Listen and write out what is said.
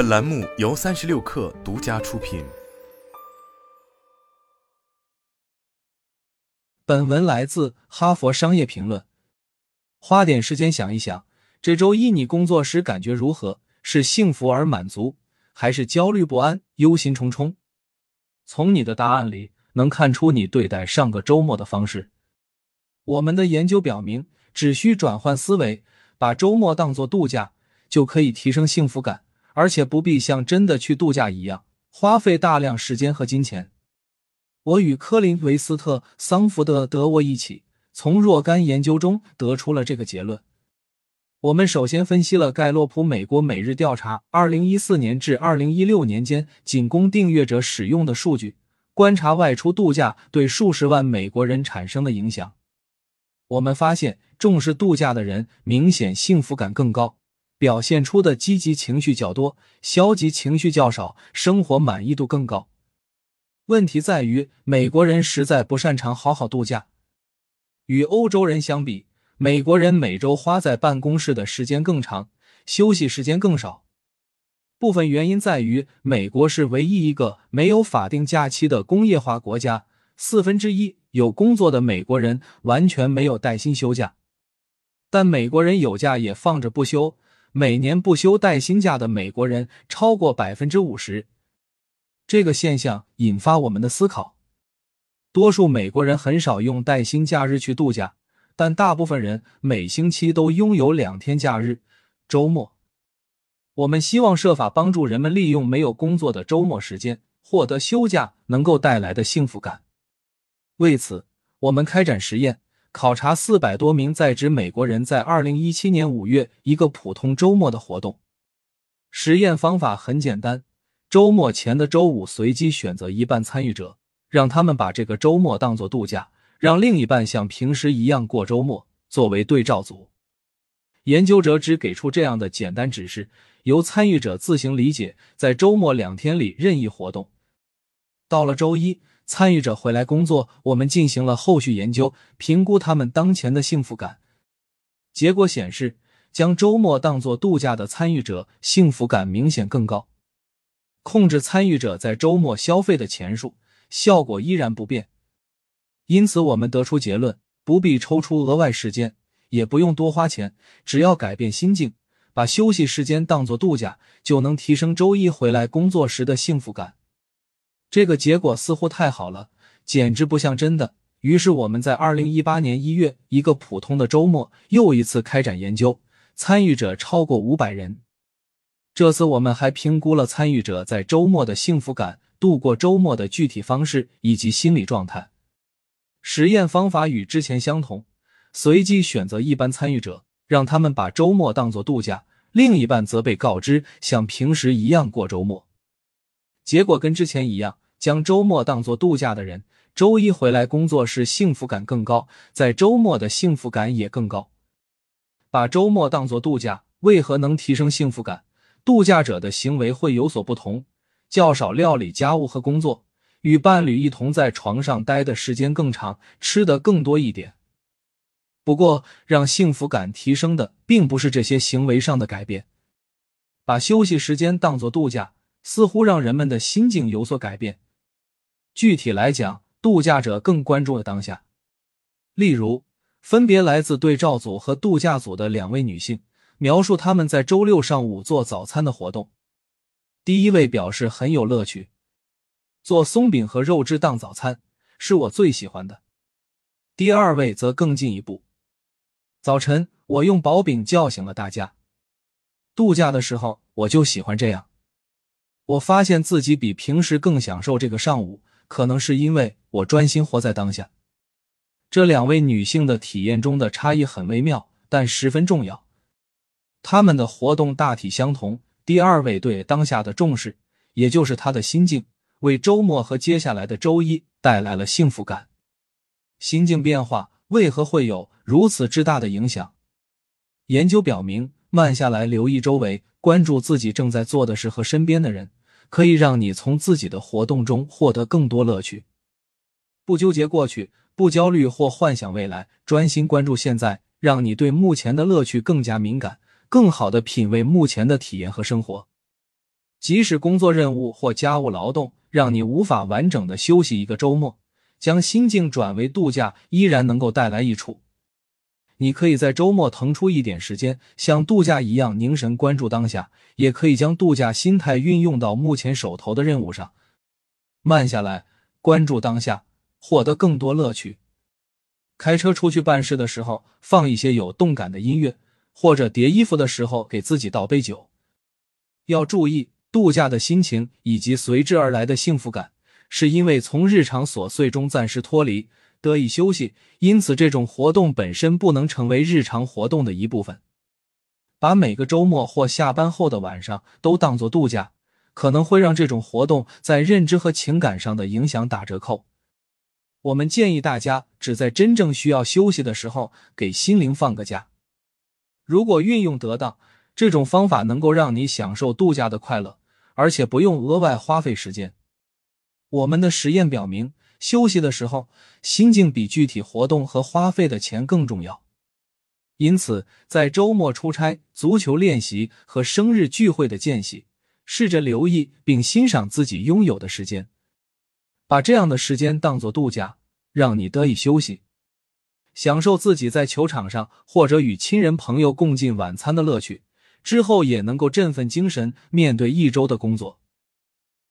本栏目由三十六氪独家出品。本文来自《哈佛商业评论》。花点时间想一想，这周一你工作时感觉如何？是幸福而满足，还是焦虑不安、忧心忡忡？从你的答案里能看出你对待上个周末的方式。我们的研究表明，只需转换思维，把周末当作度假，就可以提升幸福感，而且不必像真的去度假一样花费大量时间和金钱。我与科林·维斯特·桑福德·德沃一起从若干研究中得出了这个结论。我们首先分析了盖洛普美国每日调查二零一四年至二零一六年间仅供订阅者使用的数据，观察外出度假对数十万美国人产生的影响。我们发现，重视度假的人明显幸福感更高，表现出的积极情绪较多，消极情绪较少，生活满意度更高。问题在于，美国人实在不擅长好好度假，与欧洲人相比。美国人每周花在办公室的时间更长，休息时间更少。部分原因在于，美国是唯一一个没有法定假期的工业化国家，四分之一有工作的美国人完全没有带薪休假。但美国人有假也放着不休，每年不休带薪假的美国人超过百分之五十。这个现象引发我们的思考：多数美国人很少用带薪假日去度假。但大部分人每星期都拥有两天假日，周末。我们希望设法帮助人们利用没有工作的周末时间，获得休假能够带来的幸福感。为此，我们开展实验，考察四百多名在职美国人在二零一七年五月一个普通周末的活动。实验方法很简单：周末前的周五，随机选择一半参与者，让他们把这个周末当作度假。让另一半像平时一样过周末，作为对照组，研究者只给出这样的简单指示，由参与者自行理解，在周末两天里任意活动。到了周一，参与者回来工作，我们进行了后续研究，评估他们当前的幸福感。结果显示，将周末当作度假的参与者幸福感明显更高。控制参与者在周末消费的钱数，效果依然不变。因此，我们得出结论：不必抽出额外时间，也不用多花钱，只要改变心境，把休息时间当作度假，就能提升周一回来工作时的幸福感。这个结果似乎太好了，简直不像真的。于是，我们在二零一八年一月一个普通的周末又一次开展研究，参与者超过五百人。这次，我们还评估了参与者在周末的幸福感、度过周末的具体方式以及心理状态。实验方法与之前相同，随机选择一般参与者，让他们把周末当作度假，另一半则被告知像平时一样过周末。结果跟之前一样，将周末当作度假的人，周一回来工作时幸福感更高，在周末的幸福感也更高。把周末当作度假，为何能提升幸福感？度假者的行为会有所不同，较少料理家务和工作。与伴侣一同在床上待的时间更长，吃的更多一点。不过，让幸福感提升的并不是这些行为上的改变。把休息时间当作度假，似乎让人们的心境有所改变。具体来讲，度假者更关注了当下。例如，分别来自对照组和度假组的两位女性描述他们在周六上午做早餐的活动。第一位表示很有乐趣。做松饼和肉汁当早餐是我最喜欢的。第二位则更进一步，早晨我用薄饼叫醒了大家。度假的时候我就喜欢这样。我发现自己比平时更享受这个上午，可能是因为我专心活在当下。这两位女性的体验中的差异很微妙，但十分重要。她们的活动大体相同。第二位对当下的重视，也就是她的心境。为周末和接下来的周一带来了幸福感。心境变化为何会有如此之大的影响？研究表明，慢下来，留意周围，关注自己正在做的事和身边的人，可以让你从自己的活动中获得更多乐趣。不纠结过去，不焦虑或幻想未来，专心关注现在，让你对目前的乐趣更加敏感，更好的品味目前的体验和生活。即使工作任务或家务劳动让你无法完整的休息一个周末，将心境转为度假依然能够带来益处。你可以在周末腾出一点时间，像度假一样凝神关注当下，也可以将度假心态运用到目前手头的任务上，慢下来，关注当下，获得更多乐趣。开车出去办事的时候，放一些有动感的音乐，或者叠衣服的时候给自己倒杯酒。要注意，度假的心情以及随之而来的幸福感，是因为从日常琐碎中暂时脱离。得以休息，因此这种活动本身不能成为日常活动的一部分。把每个周末或下班后的晚上都当作度假，可能会让这种活动在认知和情感上的影响打折扣。我们建议大家只在真正需要休息的时候给心灵放个假。如果运用得当，这种方法能够让你享受度假的快乐，而且不用额外花费时间。我们的实验表明。休息的时候，心境比具体活动和花费的钱更重要。因此，在周末出差、足球练习和生日聚会的间隙，试着留意并欣赏自己拥有的时间，把这样的时间当作度假，让你得以休息，享受自己在球场上或者与亲人朋友共进晚餐的乐趣。之后也能够振奋精神，面对一周的工作。